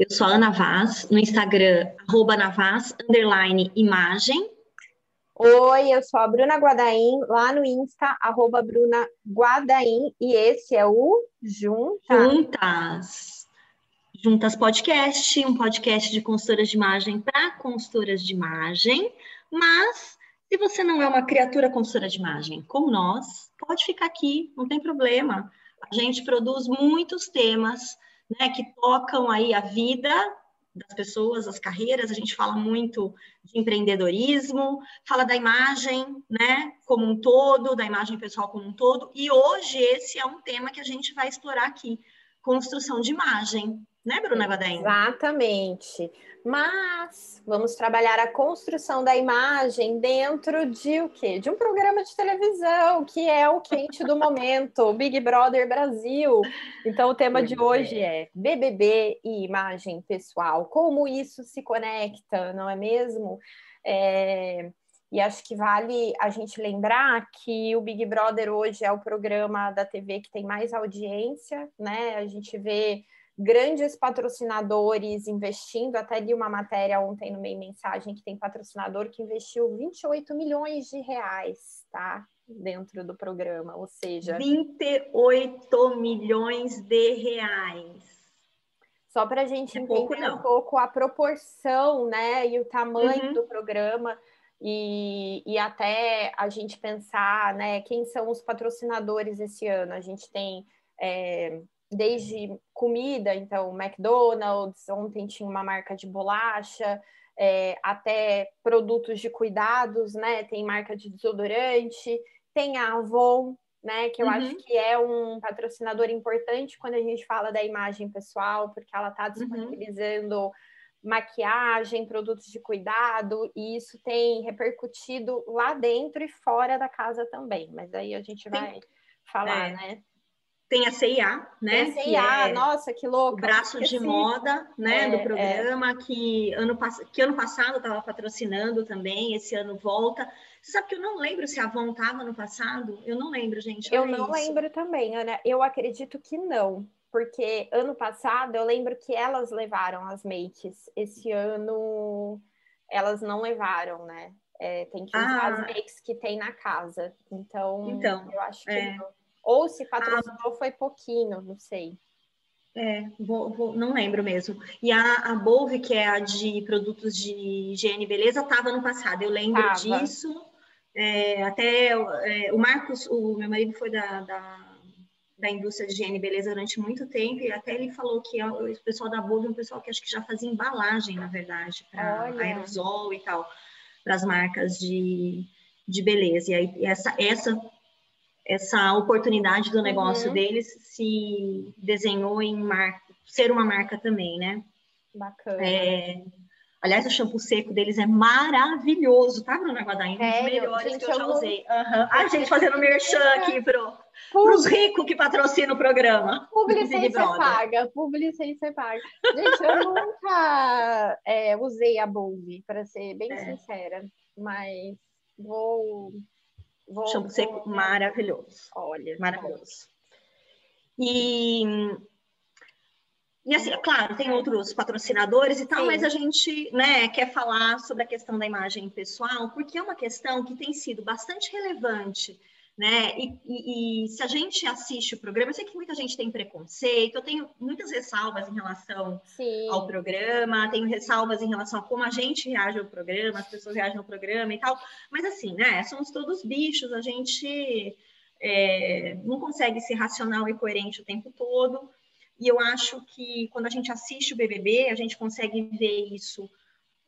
Eu sou a Ana Vaz, no Instagram, arroba Navaz, underline imagem. Oi, eu sou a Bruna Guadaim, lá no Insta, arroba Bruna Guadaim, e esse é o Juntas. Juntas. Juntas Podcast, um podcast de consultoras de imagem para consultoras de imagem, mas se você não é uma criatura consultora de imagem como nós, pode ficar aqui, não tem problema. A gente produz muitos temas né, que tocam aí a vida das pessoas, as carreiras, a gente fala muito de empreendedorismo, fala da imagem, né, como um todo, da imagem pessoal como um todo, e hoje esse é um tema que a gente vai explorar aqui, construção de imagem, né, Bruna Guadain? Exatamente. Mas vamos trabalhar a construção da imagem dentro de o quê? De um programa de televisão, que é o quente do momento, Big Brother Brasil. Então o tema de hoje é BBB e imagem pessoal. Como isso se conecta, não é mesmo? É... E acho que vale a gente lembrar que o Big Brother hoje é o programa da TV que tem mais audiência, né? A gente vê grandes patrocinadores investindo. Até li uma matéria ontem no meio mensagem que tem patrocinador que investiu 28 milhões de reais, tá? Dentro do programa, ou seja. 28 milhões de reais. Só para a gente é entender pouco, um pouco a proporção, né, e o tamanho uhum. do programa. E, e até a gente pensar, né, quem são os patrocinadores esse ano. A gente tem é, desde comida, então McDonald's, ontem tinha uma marca de bolacha, é, até produtos de cuidados, né? Tem marca de desodorante, tem a Avon, né? Que eu uhum. acho que é um patrocinador importante quando a gente fala da imagem pessoal, porque ela está uhum. disponibilizando uhum. maquiagem, produtos de cuidado, e isso tem repercutido lá dentro e fora da casa também. Mas aí a gente vai Sim. falar, é. né? Tem a CIA, né? Tem a CIA, é nossa, que louco. O braço de moda, né, é, do é. programa, é. que, ano, que ano passado estava patrocinando também, esse ano volta. Você sabe que eu não lembro se a Avon estava no passado? Eu não lembro, gente. Eu não isso. lembro também, Ana. Eu acredito que não, porque ano passado eu lembro que elas levaram as makes. Esse ano elas não levaram, né? É, tem que usar ah. as makes que tem na casa. Então, então eu acho que é. não. Ou se patrocinou ah, foi pouquinho, não sei. É, vou, vou, não lembro mesmo. E a, a Bove, que é a de produtos de higiene e beleza, estava no passado, eu lembro tava. disso. É, até é, o Marcos, o meu marido foi da, da, da, indústria de higiene e beleza durante muito tempo, e até ele falou que o pessoal da Bove é um pessoal que acho que já fazia embalagem, na verdade, para aerosol e tal, para as marcas de, de beleza. E aí, essa, essa essa oportunidade do negócio uhum. deles se desenhou em marca, ser uma marca também, né? Bacana. É, aliás, o shampoo seco deles é maravilhoso, tá, Bruna Guadain? Um dos melhores gente, que eu já usei. Uhum. A gente fazendo merchan aqui pro, pros ricos que patrocinam o programa. Publicência paga, publicência paga. Gente, eu nunca é, usei a Bove, para ser bem é. sincera, mas vou Vou, Shampoo seco maravilhoso. Olha. Maravilhoso. E, e assim, claro, tem outros patrocinadores e tal, Sim. mas a gente né, quer falar sobre a questão da imagem pessoal, porque é uma questão que tem sido bastante relevante né? E, e, e, se a gente assiste o programa, eu sei que muita gente tem preconceito, eu tenho muitas ressalvas em relação Sim. ao programa, tenho ressalvas em relação a como a gente reage ao programa, as pessoas reagem ao programa e tal, mas assim, né? Somos todos bichos, a gente é, não consegue ser racional e coerente o tempo todo, e eu acho que quando a gente assiste o BBB, a gente consegue ver isso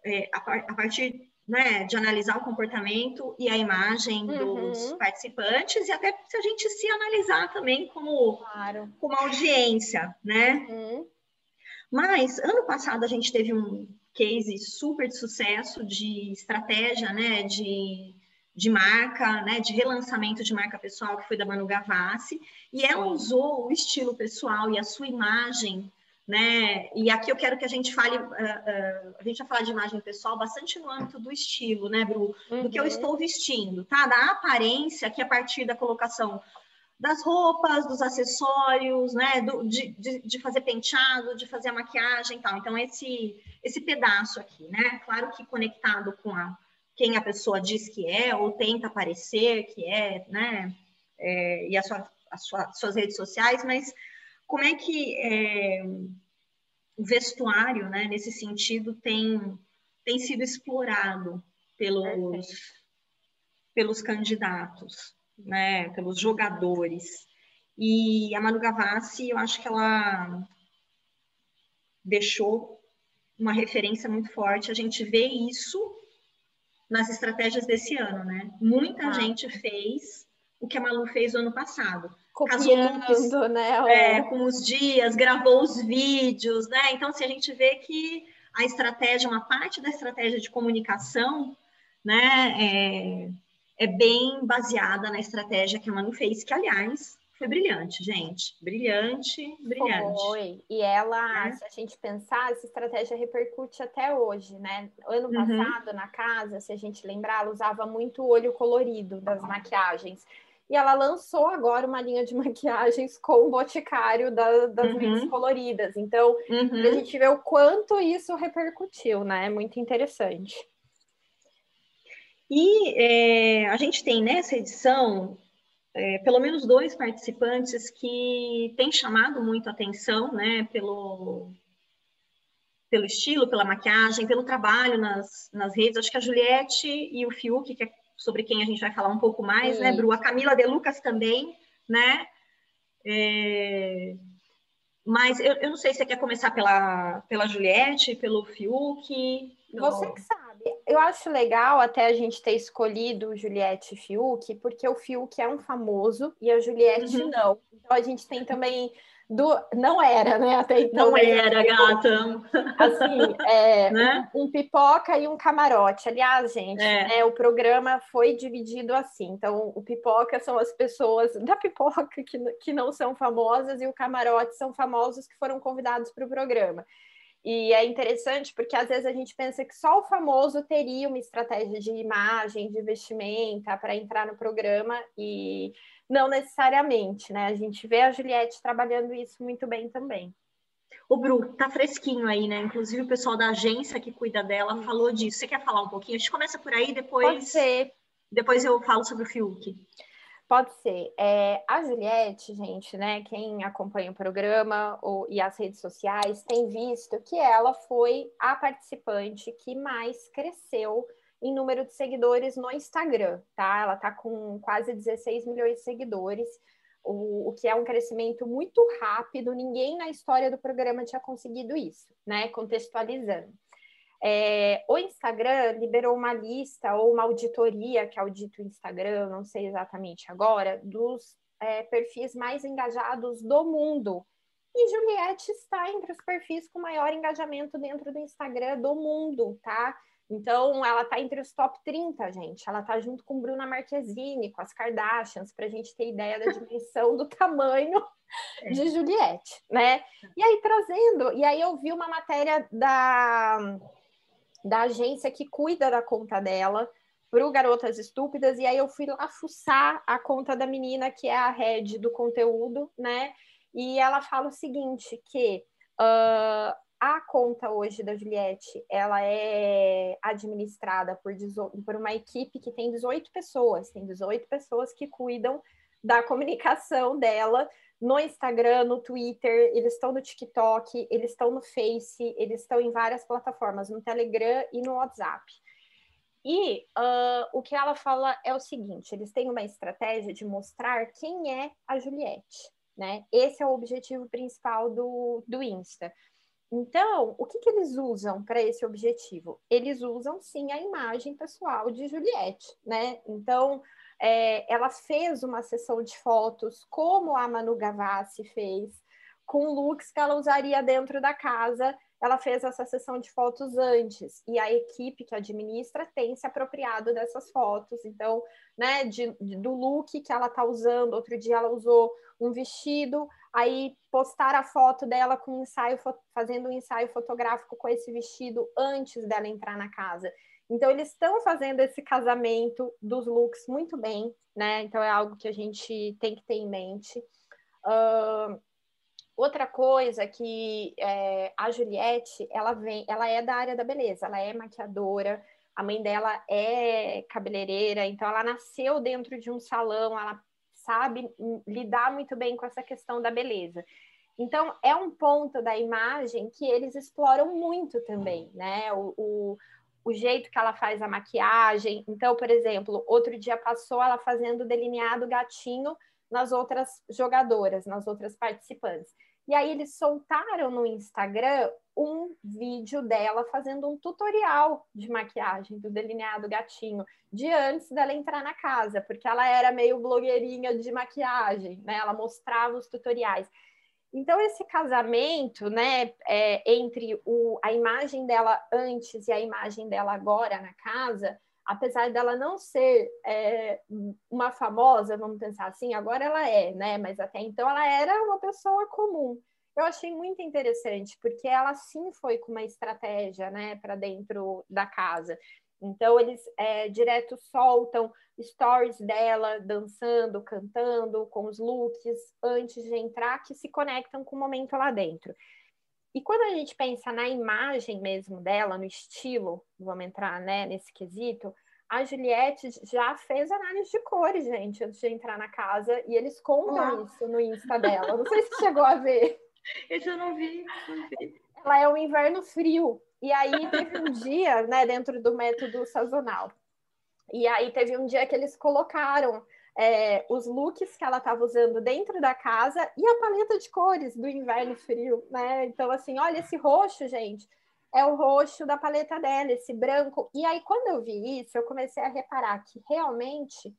é, a, a partir né, de analisar o comportamento e a imagem uhum. dos participantes e até se a gente se analisar também como, claro. como audiência, né? Uhum. Mas ano passado a gente teve um case super de sucesso de estratégia, né, de, de marca, né, de relançamento de marca pessoal que foi da Manu Gavassi e ela usou o estilo pessoal e a sua imagem né? E aqui eu quero que a gente fale, uh, uh, a gente vai falar de imagem pessoal bastante no âmbito do estilo, né, Bru? Uhum. Do que eu uhum. estou vestindo, tá? Da aparência que a partir da colocação das roupas, dos acessórios, né, do, de, de, de, fazer penteado, de fazer a maquiagem e tal. Então, esse, esse pedaço aqui, né? Claro que conectado com a, quem a pessoa diz que é, ou tenta parecer que é, né? É, e a sua, a sua, suas redes sociais, mas como é que é, o vestuário, né, nesse sentido, tem, tem sido explorado pelos, pelos candidatos, né, pelos jogadores. E a Manu Gavassi, eu acho que ela deixou uma referência muito forte. A gente vê isso nas estratégias desse ano, né? Muita ah. gente fez o que a Malu fez no ano passado. Copiando, né? É, com os dias, gravou os vídeos, né? Então, se assim, a gente vê que a estratégia, uma parte da estratégia de comunicação, né, é, é bem baseada na estratégia que a Manu fez, que, aliás, foi brilhante, gente. Brilhante, brilhante. Foi. E ela, é. se a gente pensar, essa estratégia repercute até hoje, né? Ano uhum. passado, na casa, se a gente lembrar, ela usava muito olho colorido das maquiagens. E ela lançou agora uma linha de maquiagens com o boticário da, das uhum. coloridas. Então, uhum. a gente vê o quanto isso repercutiu, né? Muito interessante. E é, a gente tem nessa edição é, pelo menos dois participantes que têm chamado muito atenção, né, pelo, pelo estilo, pela maquiagem, pelo trabalho nas, nas redes. Acho que a Juliette e o Fiuk, que é sobre quem a gente vai falar um pouco mais, Sim. né, Bru? A Camila De Lucas também, né? É... Mas eu, eu não sei se você quer começar pela, pela Juliette, pelo Fiuk. Você que sabe eu acho legal até a gente ter escolhido Juliette e Fiuk, porque o Fiuk é um famoso e a Juliette uhum. não. Então a gente tem também do não era, né? Até então. Não era, gata. Assim, é, né? um, um, pipoca e um camarote. Aliás, gente, é. né, o programa foi dividido assim. Então, o pipoca são as pessoas da pipoca que, que não são famosas e o camarote são famosos que foram convidados para o programa. E é interessante porque às vezes a gente pensa que só o famoso teria uma estratégia de imagem, de vestimenta para entrar no programa e não necessariamente, né? A gente vê a Juliette trabalhando isso muito bem também. O Bru, tá fresquinho aí, né? Inclusive o pessoal da agência que cuida dela falou disso. Você quer falar um pouquinho? A gente começa por aí, depois. Pode ser. Depois eu falo sobre o Fiuk. Pode ser. É, a Juliette, gente, né? Quem acompanha o programa ou, e as redes sociais tem visto que ela foi a participante que mais cresceu em número de seguidores no Instagram, tá? Ela tá com quase 16 milhões de seguidores, o, o que é um crescimento muito rápido. Ninguém na história do programa tinha conseguido isso, né? Contextualizando. É, o Instagram liberou uma lista ou uma auditoria que audita o Instagram, não sei exatamente agora, dos é, perfis mais engajados do mundo. E Juliette está entre os perfis com maior engajamento dentro do Instagram do mundo, tá? Então, ela está entre os top 30, gente. Ela está junto com Bruna Marquezine, com as Kardashians, para a gente ter ideia da dimensão do tamanho é. de Juliette, né? E aí, trazendo, e aí eu vi uma matéria da da agência que cuida da conta dela para o Garotas Estúpidas, e aí eu fui lá fuçar a conta da menina, que é a head do conteúdo, né? E ela fala o seguinte, que uh, a conta hoje da Juliette, ela é administrada por, por uma equipe que tem 18 pessoas, tem 18 pessoas que cuidam da comunicação dela no Instagram, no Twitter, eles estão no TikTok, eles estão no Face, eles estão em várias plataformas, no Telegram e no WhatsApp. E uh, o que ela fala é o seguinte: eles têm uma estratégia de mostrar quem é a Juliette, né? Esse é o objetivo principal do, do Insta. Então, o que, que eles usam para esse objetivo? Eles usam sim a imagem pessoal de Juliette, né? Então, é, ela fez uma sessão de fotos, como a Manu Gavassi fez, com looks que ela usaria dentro da casa. Ela fez essa sessão de fotos antes e a equipe que administra tem se apropriado dessas fotos. Então, né, de, de, do look que ela tá usando. Outro dia ela usou um vestido, aí postar a foto dela com ensaio, fazendo um ensaio fotográfico com esse vestido antes dela entrar na casa. Então, eles estão fazendo esse casamento dos looks muito bem, né? Então, é algo que a gente tem que ter em mente. Uh, outra coisa que é, a Juliette, ela vem, ela é da área da beleza, ela é maquiadora, a mãe dela é cabeleireira, então ela nasceu dentro de um salão, ela sabe lidar muito bem com essa questão da beleza. Então, é um ponto da imagem que eles exploram muito também, né? O, o, o, jeito que ela faz a maquiagem. Então, por exemplo, outro dia passou ela fazendo delineado gatinho nas outras jogadoras, nas outras participantes. E aí eles soltaram no Instagram um vídeo dela fazendo um tutorial de maquiagem do delineado gatinho, de antes dela entrar na casa, porque ela era meio blogueirinha de maquiagem, né? Ela mostrava os tutoriais. Então, esse casamento, né, é, entre o, a imagem dela antes e a imagem dela agora na casa, apesar dela não ser é, uma famosa, vamos pensar assim, agora ela é, né? Mas até então ela era uma pessoa comum. Eu achei muito interessante, porque ela sim foi com uma estratégia, né, para dentro da casa. Então, eles é, direto soltam stories dela dançando, cantando, com os looks antes de entrar, que se conectam com o momento lá dentro. E quando a gente pensa na imagem mesmo dela, no estilo, vamos entrar né, nesse quesito, a Juliette já fez análise de cores, gente, antes de entrar na casa, e eles contam isso no Insta dela. Não sei se chegou a ver. Esse eu não vi, não vi. Ela é um inverno frio. E aí teve um dia, né, dentro do método sazonal. E aí teve um dia que eles colocaram é, os looks que ela estava usando dentro da casa e a paleta de cores do inverno frio, né? Então, assim, olha esse roxo, gente, é o roxo da paleta dela, esse branco. E aí, quando eu vi isso, eu comecei a reparar que realmente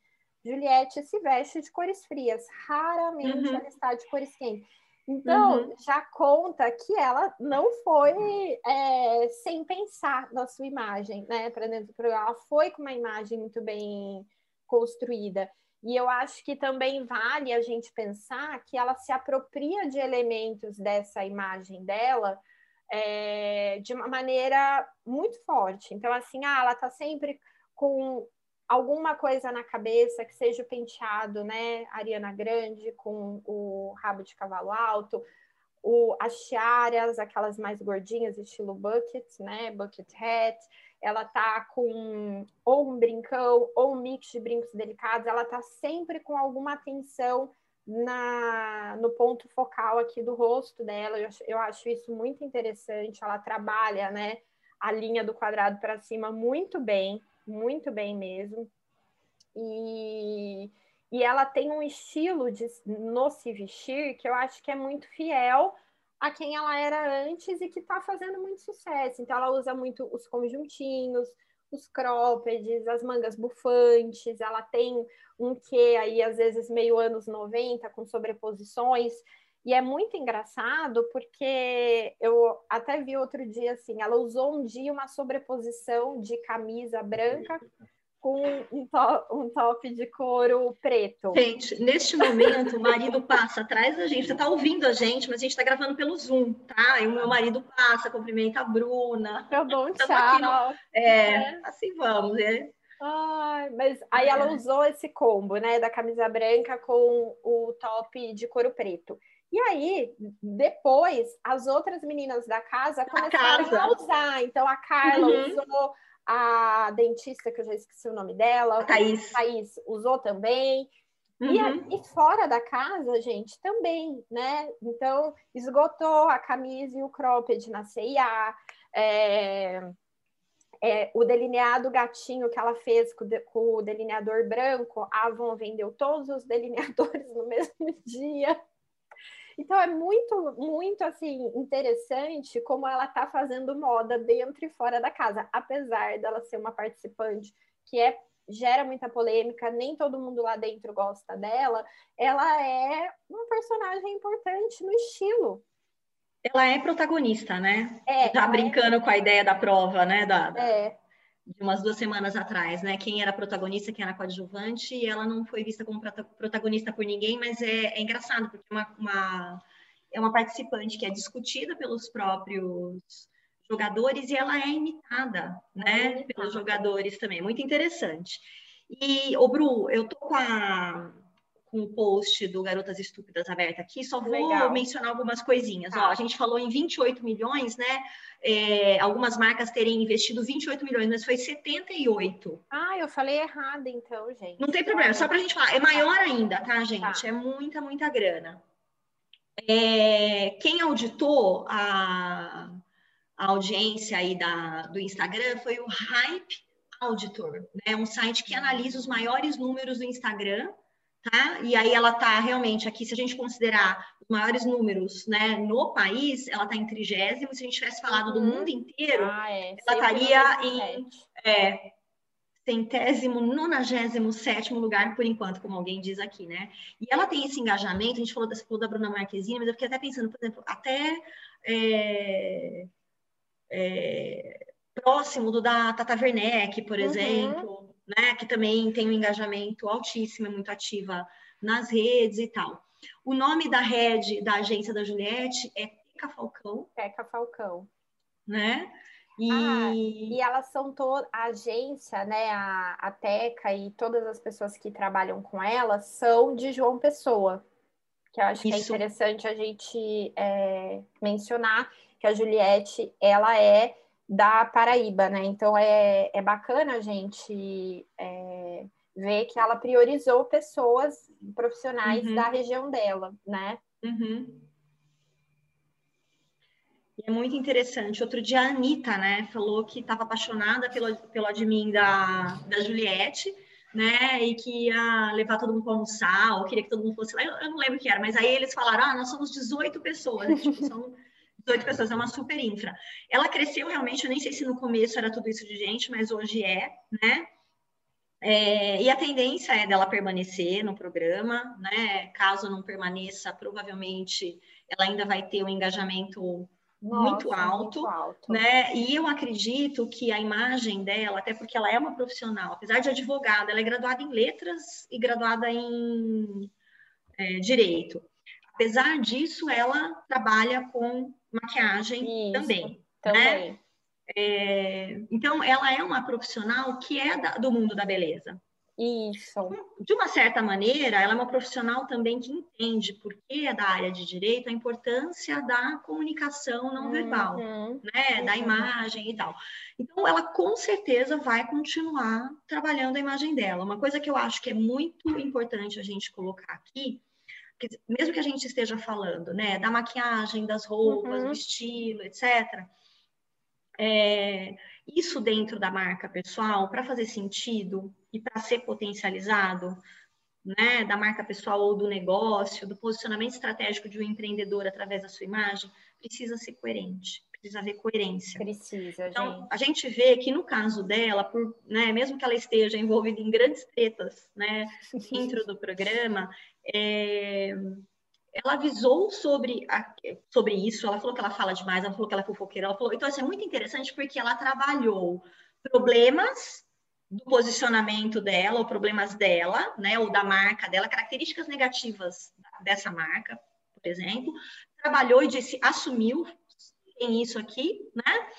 Juliette se veste de cores frias. Raramente uhum. ela está de cores quentes. Então, uhum. já conta que ela não foi é, sem pensar na sua imagem, né? Para dentro do programa. Ela foi com uma imagem muito bem construída. E eu acho que também vale a gente pensar que ela se apropria de elementos dessa imagem dela é, de uma maneira muito forte. Então, assim, ah, ela está sempre com alguma coisa na cabeça que seja o penteado, né? Ariana Grande com o rabo de cavalo alto, o, as tiaras, aquelas mais gordinhas, estilo bucket, né? Bucket hat. Ela tá com ou um brincão ou um mix de brincos delicados. Ela tá sempre com alguma atenção na, no ponto focal aqui do rosto dela. Eu, eu acho isso muito interessante. Ela trabalha, né? A linha do quadrado para cima muito bem muito bem mesmo. E, e ela tem um estilo de no se vestir que eu acho que é muito fiel a quem ela era antes e que está fazendo muito sucesso. Então, ela usa muito os conjuntinhos, os croppeds, as mangas bufantes, ela tem um que aí, às vezes, meio anos 90, com sobreposições. E é muito engraçado porque eu até vi outro dia assim, ela usou um dia uma sobreposição de camisa branca com um top, um top de couro preto. Gente, neste momento o marido passa atrás da gente, você está ouvindo a gente, mas a gente está gravando pelo Zoom, tá? E o meu marido passa, cumprimenta a Bruna. Dou um tchau. No... É, é, assim vamos, é. Ai, mas aí ela é. usou esse combo, né, da camisa branca com o top de couro preto. E aí, depois, as outras meninas da casa começaram a, casa. a usar. Então, a Carla uhum. usou, a dentista, que eu já esqueci o nome dela, a Thaís, Thaís usou também. Uhum. E, e, fora da casa, gente, também, né? Então, esgotou a camisa e o cropped na CIA. É, é, o delineado gatinho que ela fez com, de, com o delineador branco, a Avon vendeu todos os delineadores no mesmo dia. Então é muito, muito assim interessante como ela está fazendo moda dentro e fora da casa, apesar dela ser uma participante que é gera muita polêmica, nem todo mundo lá dentro gosta dela. Ela é um personagem importante no estilo. Ela é protagonista, né? É, tá brincando é... com a ideia da prova, né? Da, da... É de umas duas semanas atrás, né? Quem era protagonista, quem era coadjuvante, e ela não foi vista como protagonista por ninguém, mas é, é engraçado, porque é uma, uma, é uma participante que é discutida pelos próprios jogadores e ela é imitada, né, é pelos jogadores também. Muito interessante. E, ô Bru, eu tô com a com o post do Garotas Estúpidas aberto aqui, só vou Legal. mencionar algumas coisinhas. Tá. Ó, a gente falou em 28 milhões, né? É, algumas marcas terem investido 28 milhões, mas foi 78. Ah, eu falei errado, então, gente. Não tem problema, só para a gente falar. É maior ainda, tá, gente? Tá. É muita, muita grana. É, quem auditou a, a audiência aí da, do Instagram foi o Hype Auditor, né? Um site que analisa os maiores números do Instagram tá? E aí ela está realmente aqui, se a gente considerar os maiores números, né, no país, ela está em trigésimo. Se a gente tivesse falado do uhum. mundo inteiro, ah, é. ela estaria em é, centésimo, nonagésimo sétimo lugar por enquanto, como alguém diz aqui, né? E ela tem esse engajamento. A gente falou, falou da Bruna Marquezine, mas eu fiquei até pensando, por exemplo, até é, é, próximo do da Tata Werneck, por uhum. exemplo né, que também tem um engajamento altíssimo, é muito ativa nas redes e tal. O nome da rede da agência da Juliette é Teca Falcão. Teca Falcão. Né? E... Ah, e elas são todas, a agência, né, a, a Teca e todas as pessoas que trabalham com elas são de João Pessoa, que eu acho Isso. que é interessante a gente é, mencionar que a Juliette, ela é da Paraíba, né? Então é, é bacana a gente é, ver que ela priorizou pessoas profissionais uhum. da região dela, né? Uhum. É muito interessante. Outro dia a Anitta, né, falou que estava apaixonada pelo, pelo admin da, da Juliette, né, e que ia levar todo mundo para almoçar, ou queria que todo mundo fosse lá. Eu, eu, não lembro o que era, mas aí eles falaram: ah, nós somos 18 pessoas, tipo, são 18 pessoas, é uma super infra. Ela cresceu realmente, eu nem sei se no começo era tudo isso de gente, mas hoje é, né? É, e a tendência é dela permanecer no programa, né? Caso não permaneça, provavelmente ela ainda vai ter um engajamento Nossa, muito, alto, muito alto, né? E eu acredito que a imagem dela, até porque ela é uma profissional, apesar de advogada, ela é graduada em letras e graduada em é, direito. Apesar disso, ela trabalha com maquiagem Isso, também, né? também. Né? É, então, ela é uma profissional que é da, do mundo da beleza. Isso. De uma certa maneira, ela é uma profissional também que entende, porque é da área de direito, a importância da comunicação não verbal, uhum. né? Uhum. Da imagem e tal. Então, ela com certeza vai continuar trabalhando a imagem dela. Uma coisa que eu acho que é muito importante a gente colocar aqui mesmo que a gente esteja falando, né, da maquiagem, das roupas, uhum. do estilo, etc. É, isso dentro da marca pessoal, para fazer sentido e para ser potencializado, né, da marca pessoal ou do negócio, do posicionamento estratégico de um empreendedor através da sua imagem, precisa ser coerente precisa haver coerência. Precisa, então, gente. a gente vê que no caso dela, por, né, mesmo que ela esteja envolvida em grandes tretas, né, dentro do programa, é, ela avisou sobre, a, sobre isso, ela falou que ela fala demais, ela falou que ela é fofoqueira, ela falou, então isso é muito interessante porque ela trabalhou problemas do posicionamento dela, ou problemas dela, né, ou da marca dela, características negativas dessa marca, por exemplo, trabalhou e disse, assumiu, tem isso aqui, né?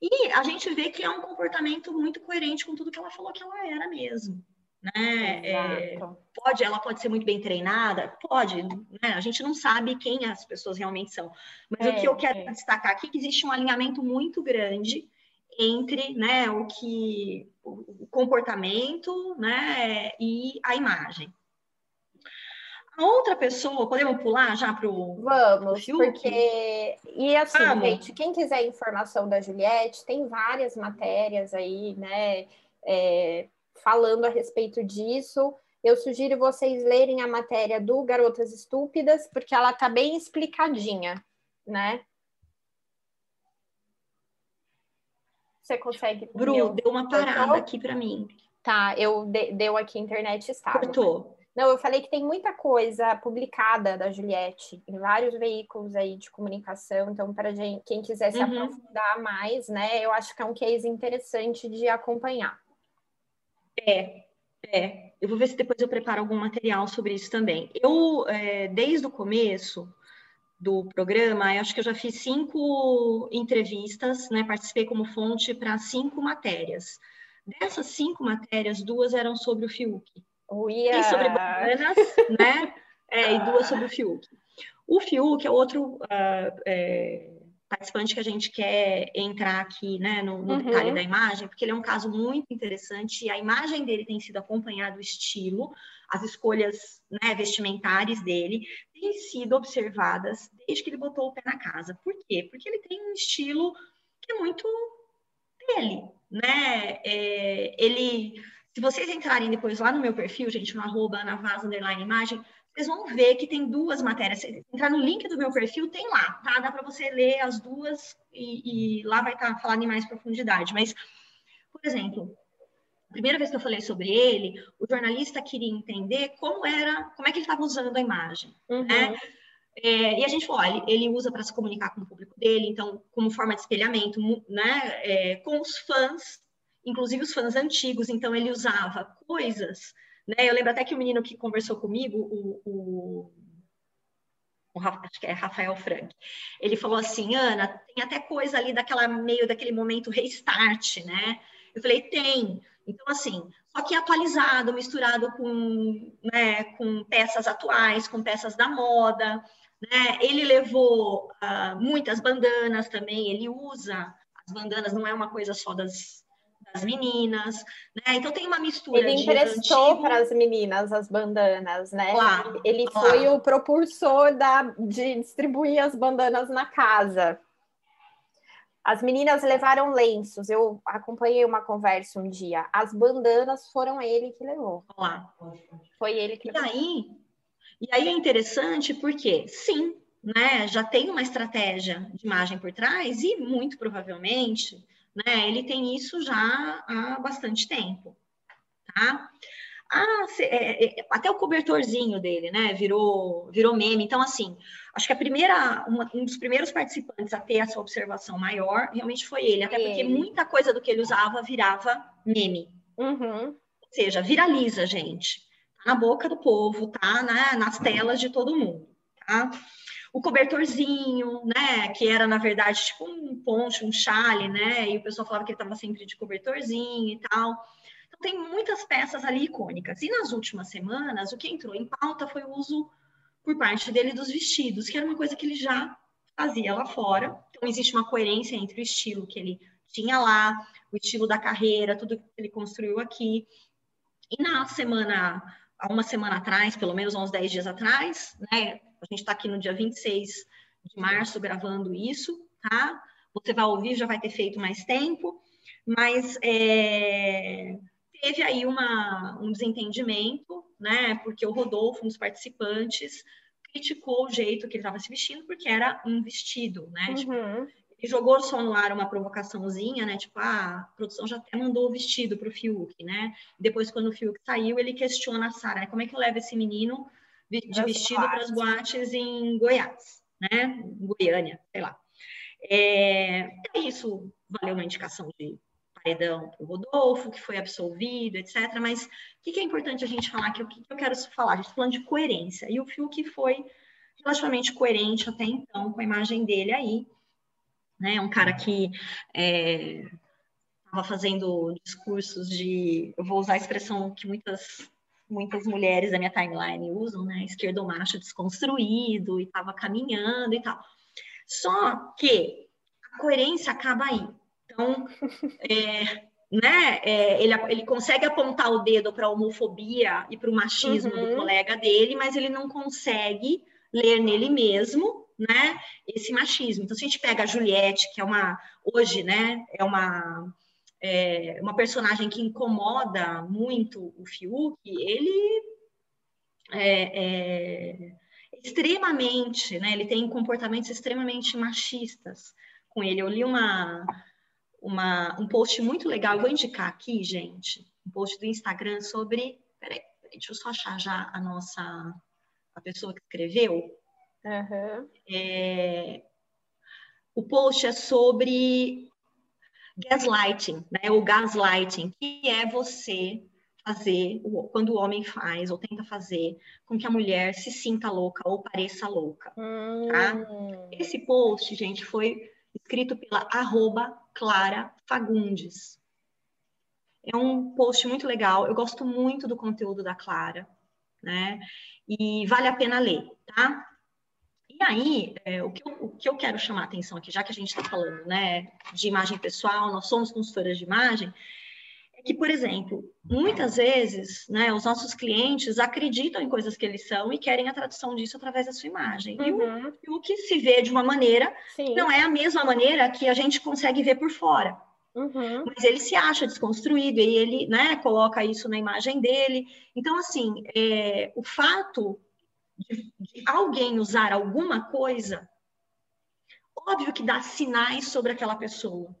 E a gente vê que é um comportamento muito coerente com tudo que ela falou que ela era mesmo. Né? É, pode, ela pode ser muito bem treinada, pode, né? A gente não sabe quem as pessoas realmente são. Mas é, o que eu quero é. destacar aqui é que existe um alinhamento muito grande entre né, o que o comportamento né, e a imagem. A outra pessoa, podemos pular já para o. Vamos, pro porque. E assim, Vamos. gente, quem quiser informação da Juliette, tem várias matérias aí, né, é, falando a respeito disso. Eu sugiro vocês lerem a matéria do Garotas Estúpidas, porque ela tá bem explicadinha, né? Você consegue. Bru, deu uma parada aqui para mim. Tá, eu de, deu aqui internet estável. Cortou. Não, eu falei que tem muita coisa publicada da Juliette em vários veículos aí de comunicação. Então, para quem quiser se uhum. aprofundar mais, né, eu acho que é um case interessante de acompanhar. É, é. Eu vou ver se depois eu preparo algum material sobre isso também. Eu, é, desde o começo, do programa, eu acho que eu já fiz cinco entrevistas, né? Participei como fonte para cinco matérias. Dessas cinco matérias, duas eram sobre o Fiuk. Uia. E sobre bananas, né? É, e duas sobre o Fiuk. O Fiuk é outro uh, é, participante que a gente quer entrar aqui, né, no, no uhum. detalhe da imagem, porque ele é um caso muito interessante a imagem dele tem sido acompanhada, o estilo, as escolhas né, vestimentares dele têm sido observadas desde que ele botou o pé na casa. Por quê? Porque ele tem um estilo que é muito dele, né? É, ele, se vocês entrarem depois lá no meu perfil, gente, no arroba na underline imagem, vocês vão ver que tem duas matérias. Se entrar no link do meu perfil, tem lá, tá? Dá para você ler as duas e, e lá vai estar tá falando em mais profundidade. Mas, por exemplo, a primeira vez que eu falei sobre ele, o jornalista queria entender como era, como é que ele estava usando a imagem, uhum. né? É, e a gente falou, olha, ele usa para se comunicar com o público dele, então, como forma de espelhamento, né, é, com os fãs, inclusive os fãs antigos, então ele usava coisas né? Eu lembro até que o menino que conversou comigo, o, o, o acho que é Rafael Frank, ele falou assim, Ana, tem até coisa ali daquela meio daquele momento restart, né? Eu falei, tem. Então, assim, só que atualizado, misturado com, né, com peças atuais, com peças da moda, né? Ele levou uh, muitas bandanas também, ele usa as bandanas, não é uma coisa só das, as meninas, né? Então tem uma mistura. Ele emprestou para as meninas as bandanas, né? Claro, ele claro. foi o propulsor da, de distribuir as bandanas na casa. As meninas levaram lenços. Eu acompanhei uma conversa um dia. As bandanas foram ele que levou. Lá. Foi ele que e levou. Aí, e aí é interessante porque, sim, né, já tem uma estratégia de imagem por trás e muito provavelmente né? Ele tem isso já há bastante tempo, tá? Ah, é, é, até o cobertorzinho dele, né? Virou, virou meme. Então, assim, acho que a primeira, uma, um dos primeiros participantes a ter essa observação maior realmente foi ele, até porque muita coisa do que ele usava virava meme. Uhum. Ou seja, viraliza, gente. Tá na boca do povo, tá na, nas telas de todo mundo, tá? O cobertorzinho, né? Que era, na verdade, tipo um poncho, um chale, né? E o pessoal falava que ele estava sempre de cobertorzinho e tal. Então, tem muitas peças ali icônicas. E nas últimas semanas, o que entrou em pauta foi o uso por parte dele dos vestidos, que era uma coisa que ele já fazia lá fora. Então, existe uma coerência entre o estilo que ele tinha lá, o estilo da carreira, tudo que ele construiu aqui. E na semana, há uma semana atrás, pelo menos uns 10 dias atrás, né? A gente está aqui no dia 26 de março gravando isso, tá? Você vai ouvir, já vai ter feito mais tempo, mas é, teve aí uma, um desentendimento, né? Porque o Rodolfo, um dos participantes, criticou o jeito que ele estava se vestindo, porque era um vestido, né? Tipo, uhum. Tipo, ele jogou só no ar uma provocaçãozinha, né? Tipo, ah, a produção já até mandou o vestido para o Fiuk, né? Depois, quando o Fiuk saiu, ele questiona a Sara, né? Como é que leva esse menino de vestido para as boates em Goiás, né? Em Goiânia, sei lá. É, isso valeu uma indicação de paredão para o Rodolfo, que foi absolvido, etc. Mas o que, que, é importante a gente falar? Que o que, eu quero falar? A gente está falando de coerência. E o Fiuk foi relativamente coerente até então com a imagem dele aí. Né? Um cara que estava é, fazendo discursos de. Eu vou usar a expressão que muitas muitas mulheres da minha timeline usam, né? Esquerdo macho desconstruído e estava caminhando e tal. Só que a coerência acaba aí. Então, é, né? É, ele, ele consegue apontar o dedo para a homofobia e para o machismo uhum. do colega dele, mas ele não consegue ler nele mesmo, né? Esse machismo. Então, se a gente pega a Juliette, que é uma hoje, né? É uma é, uma personagem que incomoda muito o Fiuk, ele é, é, extremamente, né? Ele tem comportamentos extremamente machistas com ele. Eu li uma, uma, um post muito legal, eu vou indicar aqui, gente, um post do Instagram sobre. Peraí, peraí deixa eu só achar já a nossa a pessoa que escreveu. Uhum. É, o post é sobre gaslighting, né? O gaslighting, que é você fazer, quando o homem faz ou tenta fazer com que a mulher se sinta louca ou pareça louca. Tá? Hum. Esse post, gente, foi escrito pela arroba Clara Fagundes. É um post muito legal. Eu gosto muito do conteúdo da Clara, né? E vale a pena ler, tá? E aí, é, o, que eu, o, que eu, quero chamar a atenção aqui, já que a gente está falando, né, de imagem pessoal, nós somos consultoras de imagem, é que, por exemplo, muitas vezes, né, os nossos clientes acreditam em coisas que eles são e querem a tradução disso através da sua imagem. Uhum. E, o, o, que se vê de uma maneira Sim. não é a mesma maneira que a gente consegue ver por fora. Uhum. Mas ele se acha desconstruído e ele né, coloca isso na imagem dele. Então, assim, é, o fato de, de alguém usar alguma coisa, óbvio que dá sinais sobre aquela pessoa.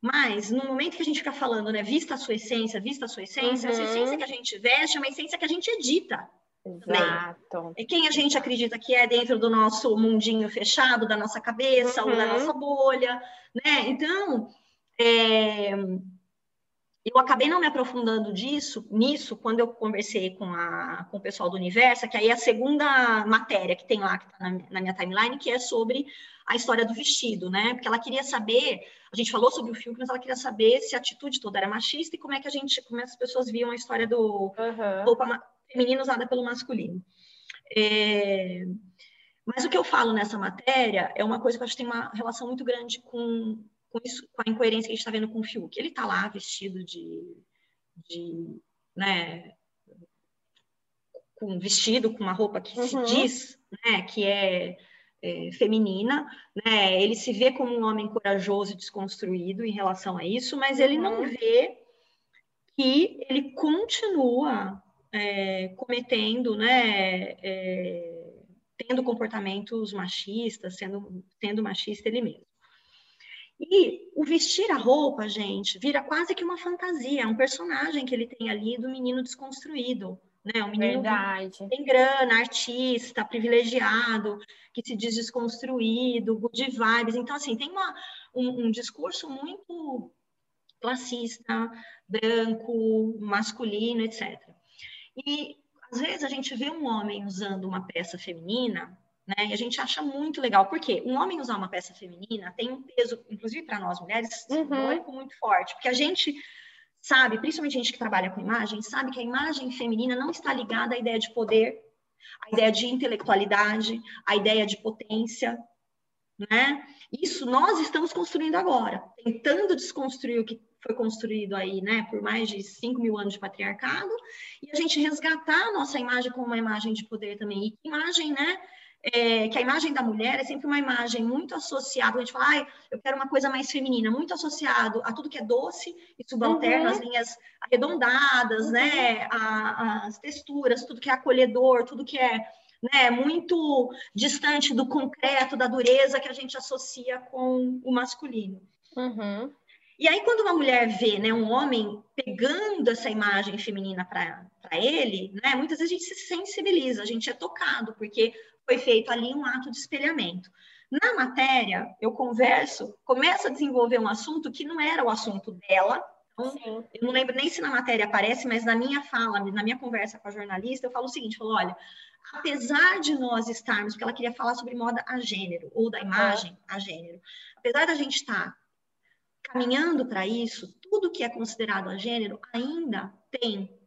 Mas, no momento que a gente fica falando, né, vista a sua essência, vista a sua essência, uhum. essa essência que a gente veste é uma essência que a gente edita. Exato. É quem a gente acredita que é dentro do nosso mundinho fechado, da nossa cabeça uhum. ou da uhum. nossa bolha, né? Então, é, eu acabei não me aprofundando disso, nisso quando eu conversei com, a, com o pessoal do Universo, que aí é a segunda matéria que tem lá, que está na, na, minha timeline, que é sobre a história do vestido, né? Porque ela queria saber, a gente falou sobre o filme, mas ela queria saber se a atitude toda era machista e como é que a gente, como as pessoas viam a história do uhum. roupa feminina usada pelo masculino. É, mas o que eu falo nessa matéria é uma coisa que eu acho que tem uma relação muito grande com com, isso, com a incoerência que a gente está vendo com o Fiuk. Ele está lá vestido de, de né, com vestido, com uma roupa que uhum. se diz né, que é, é, feminina, né? Ele se vê como um homem corajoso e desconstruído em relação a isso, mas ele uhum. não vê que ele continua é, cometendo, né, é, tendo comportamentos machistas, sendo, sendo machista ele mesmo. E o vestir a roupa, gente, vira quase que uma fantasia, um personagem que ele tem ali do menino desconstruído, né? Um menino Verdade. tem grana, artista, privilegiado, que se diz desconstruído, good vibes. Então, assim, tem uma, um, um discurso muito classista, branco, masculino, etc. E às vezes a gente vê um homem usando uma peça feminina né? E a gente acha muito legal, porque um homem usar uma peça feminina tem um peso, inclusive para nós mulheres, uhum. muito forte, porque a gente sabe, principalmente a gente que trabalha com imagem, sabe que a imagem feminina não está ligada à ideia de poder, à ideia de intelectualidade, à ideia de potência, né? Isso nós estamos construindo agora, tentando desconstruir o que foi construído aí, né, por mais de 5 mil anos de patriarcado, e a gente resgatar a nossa imagem como uma imagem de poder também. E imagem, né, é, que a imagem da mulher é sempre uma imagem muito associada, a gente fala, ah, eu quero uma coisa mais feminina, muito associado a tudo que é doce e subalterno, uhum. as linhas arredondadas, uhum. né, a, as texturas, tudo que é acolhedor, tudo que é né, muito distante do concreto, da dureza que a gente associa com o masculino. Uhum. E aí, quando uma mulher vê né, um homem pegando essa imagem feminina para ele, né, muitas vezes a gente se sensibiliza, a gente é tocado, porque foi feito ali um ato de espelhamento. Na matéria, eu converso, começo a desenvolver um assunto que não era o assunto dela. Então, eu não lembro nem se na matéria aparece, mas na minha fala, na minha conversa com a jornalista, eu falo o seguinte: falo, olha, apesar de nós estarmos, porque ela queria falar sobre moda a gênero, ou da imagem a gênero, apesar da gente estar caminhando para isso, tudo que é considerado a gênero ainda tem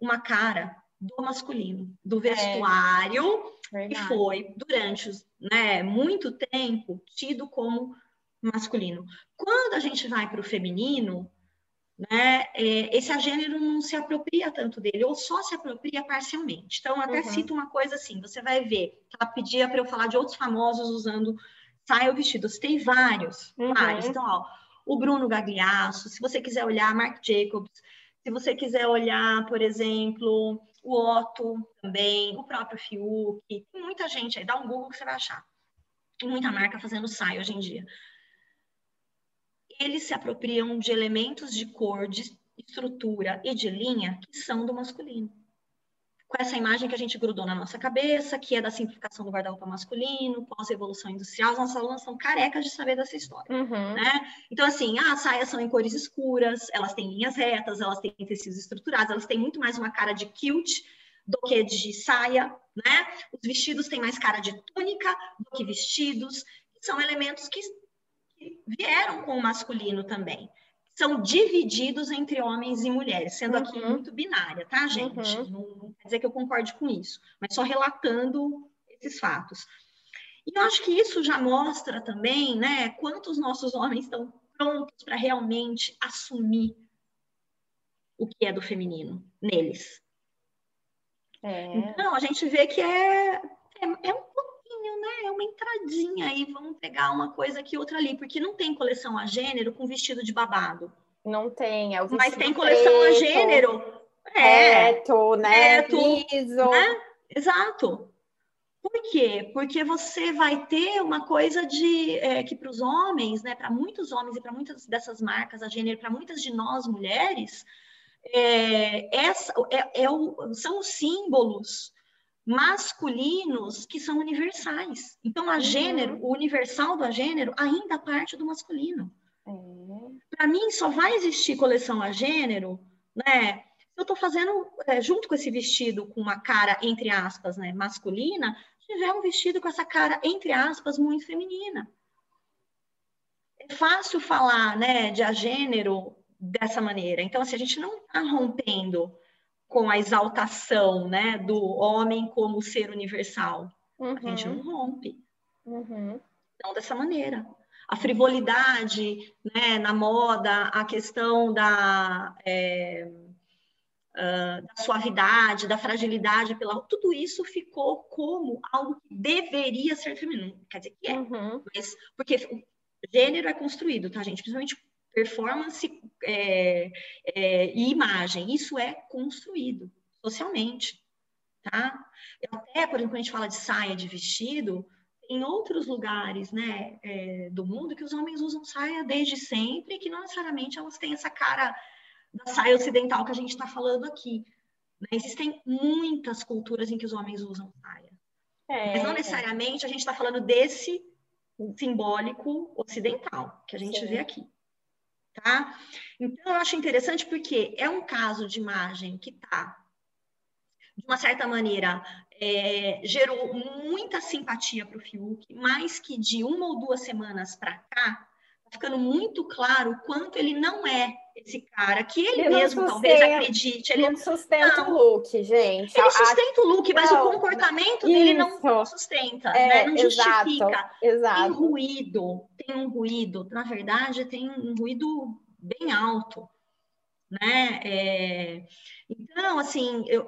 uma cara do masculino, do é. vestuário, é, que foi, durante né, muito tempo, tido como masculino. Quando a gente vai para o feminino, né, é, esse gênero não se apropria tanto dele, ou só se apropria parcialmente. Então, até uhum. cito uma coisa assim: você vai ver, ela pedia para eu falar de outros famosos usando saia ou vestido. Tem vários, uhum. vários. Então, ó, o Bruno Gagliasso, se você quiser olhar, Marc Jacobs, se você quiser olhar, por exemplo, o Otto também, o próprio Fiuk, tem muita gente aí, dá um Google que você vai achar. Tem muita marca fazendo saia hoje em dia. Eles se apropriam de elementos de cor, de estrutura e de linha que são do masculino. Essa imagem que a gente grudou na nossa cabeça, que é da simplificação do guarda-roupa masculino, pós-evolução industrial, as nossas alunas são carecas de saber dessa história, uhum. né? Então, assim, ah, as saias são em cores escuras, elas têm linhas retas, elas têm tecidos estruturados, elas têm muito mais uma cara de kilt do que de saia, né? Os vestidos têm mais cara de túnica do que vestidos, são elementos que vieram com o masculino também são divididos entre homens e mulheres, sendo uhum. aqui muito binária, tá, gente? Uhum. Não, não, quer dizer que eu concorde com isso, mas só relatando esses fatos. E eu acho que isso já mostra também, né, quantos nossos homens estão prontos para realmente assumir o que é do feminino neles. É. Então, a gente vê que é, é, é um né? É uma entradinha aí, vamos pegar uma coisa aqui, outra ali, porque não tem coleção a gênero com vestido de babado. Não tem, é o Mas tem coleção preto, a gênero. É, reto, né? Reto, Liso. Né? Exato. Por quê? Porque você vai ter uma coisa de é, que para os homens, né, para muitos homens e para muitas dessas marcas a gênero, para muitas de nós mulheres, é, essa, é, é o, são os símbolos masculinos que são universais. Então, a uhum. gênero, o universal do gênero, ainda parte do masculino. Uhum. Para mim, só vai existir coleção a gênero, né? Eu estou fazendo é, junto com esse vestido com uma cara entre aspas, né, masculina, tiver um vestido com essa cara entre aspas muito feminina. É fácil falar, né, de a gênero dessa maneira. Então, se assim, a gente não está rompendo com a exaltação né, do homem como ser universal. Uhum. A gente não rompe. Uhum. Não dessa maneira. A frivolidade né, na moda, a questão da, é, uh, da suavidade, da fragilidade, pela, tudo isso ficou como algo que deveria ser feminino. Quer dizer que é, uhum. mas porque o gênero é construído, tá, gente? Principalmente performance é, é, e imagem, isso é construído socialmente, tá? Até, por exemplo, quando a gente fala de saia, de vestido, em outros lugares, né, é, do mundo, que os homens usam saia desde sempre, e que não necessariamente elas têm essa cara da saia ocidental que a gente está falando aqui. Né? Existem muitas culturas em que os homens usam saia. É, mas não necessariamente a gente está falando desse simbólico ocidental que a gente Sim. vê aqui tá? Então, eu acho interessante porque é um caso de imagem que está, de uma certa maneira, é, gerou muita simpatia para o Fiuk, mas que de uma ou duas semanas para cá, ficando muito claro o quanto ele não é esse cara, que ele, ele mesmo sustenta, talvez acredite. Ele não sustenta não, o look, gente. Ele sustenta o look, mas não, o comportamento não, dele não sustenta, é, né? não justifica. Exato, exato. Tem ruído, tem um ruído, na verdade, tem um ruído bem alto, né? É, então, assim, eu,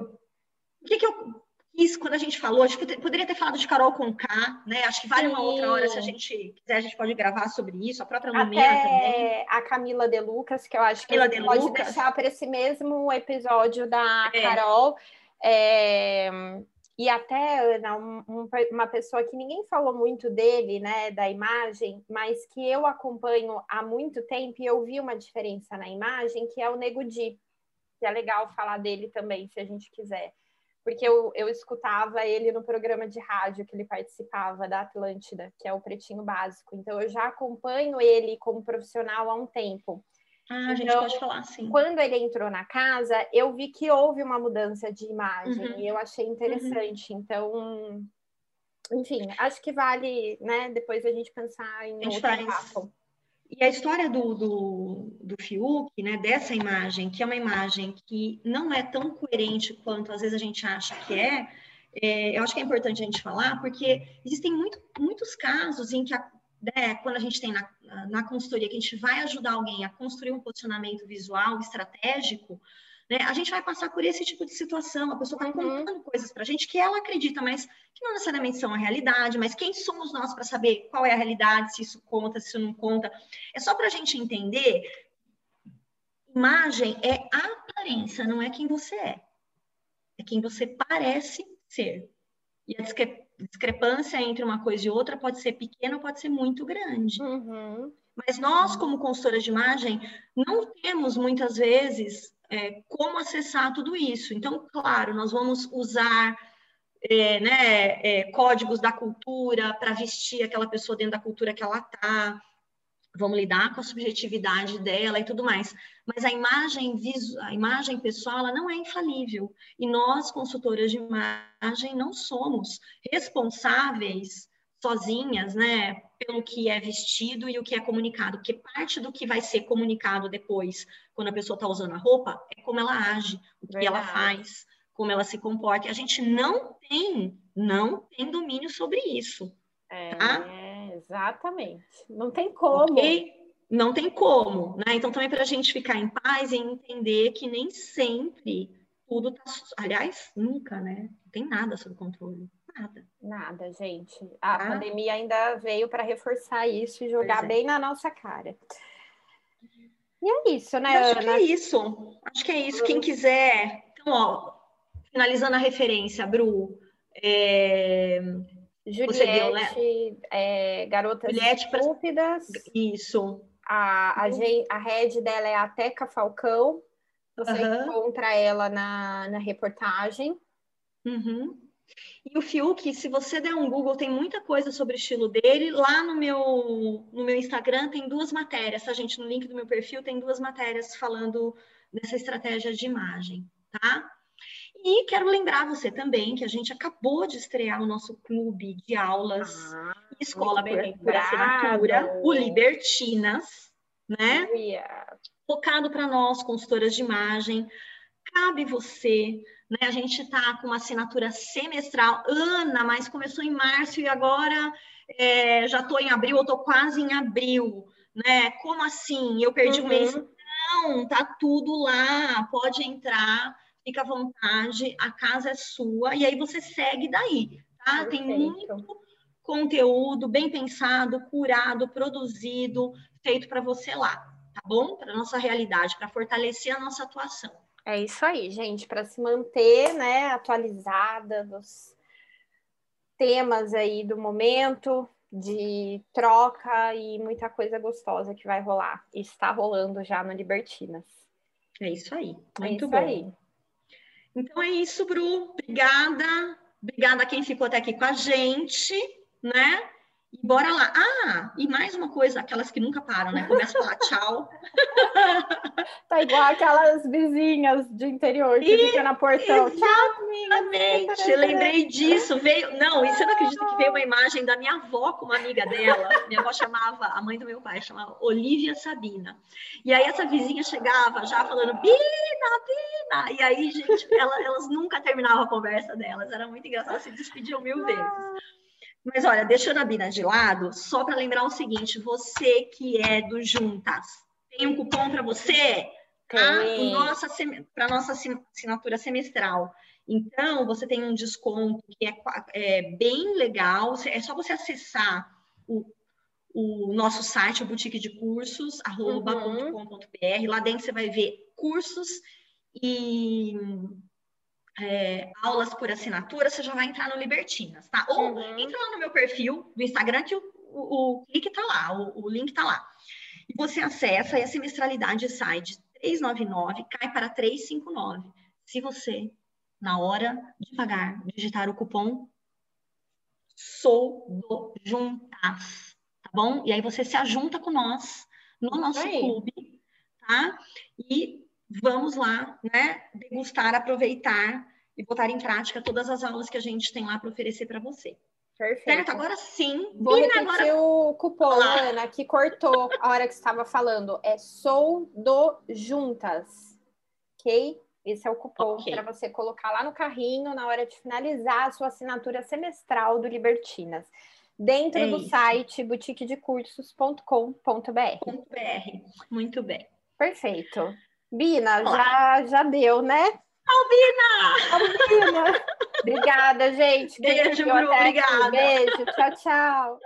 o que, que eu quis quando a gente falou? Acho que poderia ter falado de Carol com K, né? Acho que vale Sim. uma outra hora, se a gente quiser, a gente pode gravar sobre isso, a própria Lumena Até também. A Camila De Lucas, que eu acho que a gente de pode Lucas. deixar para esse mesmo episódio da é. Carol. É, e até, Ana, um, uma pessoa que ninguém falou muito dele, né, da imagem, mas que eu acompanho há muito tempo e eu vi uma diferença na imagem, que é o Nego Di, que é legal falar dele também, se a gente quiser. Porque eu, eu escutava ele no programa de rádio que ele participava, da Atlântida, que é o Pretinho Básico. Então, eu já acompanho ele como profissional há um tempo. Ah, a gente então, pode falar assim. Quando ele entrou na casa, eu vi que houve uma mudança de imagem uhum. e eu achei interessante. Uhum. Então, enfim, acho que vale, né, depois a gente pensar em outro papo. E a história do, do, do Fiuk, né, dessa imagem, que é uma imagem que não é tão coerente quanto às vezes a gente acha que é, é eu acho que é importante a gente falar, porque existem muito, muitos casos em que a, né, quando a gente tem na, na consultoria, que a gente vai ajudar alguém a construir um posicionamento visual estratégico, né, a gente vai passar por esse tipo de situação. A pessoa está uhum. contando coisas para a gente que ela acredita, mas que não necessariamente são a realidade. Mas quem somos nós para saber qual é a realidade, se isso conta, se isso não conta? É só para a gente entender. Imagem é aparência, não é quem você é. É quem você parece ser. E a discrepância entre uma coisa e outra pode ser pequena pode ser muito grande. Uhum. Mas nós, como consultoras de imagem, não temos muitas vezes é, como acessar tudo isso. Então, claro, nós vamos usar é, né, é, códigos da cultura para vestir aquela pessoa dentro da cultura que ela está, vamos lidar com a subjetividade dela e tudo mais. Mas a imagem, a imagem pessoal ela não é infalível. E nós, consultoras de imagem, não somos responsáveis sozinhas, né, pelo que é vestido e o que é comunicado, porque parte do que vai ser comunicado depois, quando a pessoa está usando a roupa, é como ela age, o que Verdade. ela faz, como ela se comporta. E a gente não tem, não tem domínio sobre isso. É, tá? Exatamente. Não tem como. Okay? Não tem como, né? Então, também para a gente ficar em paz e entender que nem sempre tudo tá. Aliás, nunca, né? Não tem nada sob controle. Nada. Nada, gente. A tá? pandemia ainda veio para reforçar isso e jogar é. bem na nossa cara. E é isso, né, Acho Ana? que é isso. Acho que é isso. Quem quiser. Então, ó, finalizando a referência, Bru. É... Juliette, deu, é, Garotas Juliette Estúpidas. Isso. A, a, a rede dela é a Teca Falcão. Você uhum. encontra ela na, na reportagem. Uhum. E o Fiuk, se você der um Google, tem muita coisa sobre o estilo dele. Lá no meu, no meu Instagram tem duas matérias, tá, gente? No link do meu perfil tem duas matérias falando dessa estratégia de imagem, tá? E quero lembrar você também que a gente acabou de estrear o nosso clube de aulas ah, Escola por, por Assinatura, o Libertinas, né? Yeah. Focado para nós, consultoras de imagem. Cabe você, né? A gente está com uma assinatura semestral. Ana, mas começou em março e agora é, já estou em abril, eu estou quase em abril, né? Como assim? Eu perdi uhum. um mês? Não, tá tudo lá, pode entrar fica à vontade, a casa é sua, e aí você segue daí, tá? Perfeito. Tem muito conteúdo bem pensado, curado, produzido, feito para você lá, tá bom? Para nossa realidade, para fortalecer a nossa atuação. É isso aí, gente, para se manter, né, atualizada dos temas aí do momento, de troca e muita coisa gostosa que vai rolar. Está rolando já no Libertinas. É isso aí. É muito é isso bom. Aí. Então é isso, Bru. Obrigada. Obrigada a quem ficou até aqui com a gente, né? E bora lá. Ah, e mais uma coisa, aquelas que nunca param, né? Começa a falar tchau. tá igual aquelas vizinhas de interior que e, ficam na portão. Tchau, Exatamente. Eu lembrei disso. Veio. Não, e você não acredita que veio uma imagem da minha avó com uma amiga dela. Minha avó chamava, a mãe do meu pai, chamava Olivia Sabina. E aí essa vizinha chegava já falando, Bina, Bina. E aí, gente, ela, elas nunca terminavam a conversa delas. Era muito engraçado, se despediam mil vezes. Mas olha, deixando a Bina de lado, só para lembrar o seguinte: você que é do Juntas, tem um cupom para você? Para a nossa assinatura semestral. Então, você tem um desconto que é, é bem legal. É só você acessar o, o nosso site, o boutique de cursos, arroba.com.br. Uhum. Lá dentro você vai ver cursos e é, aulas por assinatura, você já vai entrar no Libertinas, tá? Ou uhum. entra lá no meu perfil do Instagram que o, o, o clique tá lá, o, o, link tá lá. E você acessa e a semestralidade sai de 399, cai para 359. Se você, na hora de pagar, digitar o cupom Sou do Juntas, tá bom? E aí você se ajunta com nós no nosso clube, tá? E vamos lá, né, degustar, aproveitar e botar em prática todas as aulas que a gente tem lá para oferecer para você. Perfeito. Certo? Agora sim. Vou repetir agora... o cupom, Olá. Ana, que cortou a hora que estava falando. É Sou do Juntas. Ok? Esse é o cupom okay. para você colocar lá no carrinho na hora de finalizar a sua assinatura semestral do Libertinas. Dentro é do isso. site boutiquedecursos.com.br. Muito bem. Perfeito. Bina, já, já deu, né? Albina! Albina! Obrigada, gente. Beijo, Bru, obrigada. Beijo, tchau, tchau.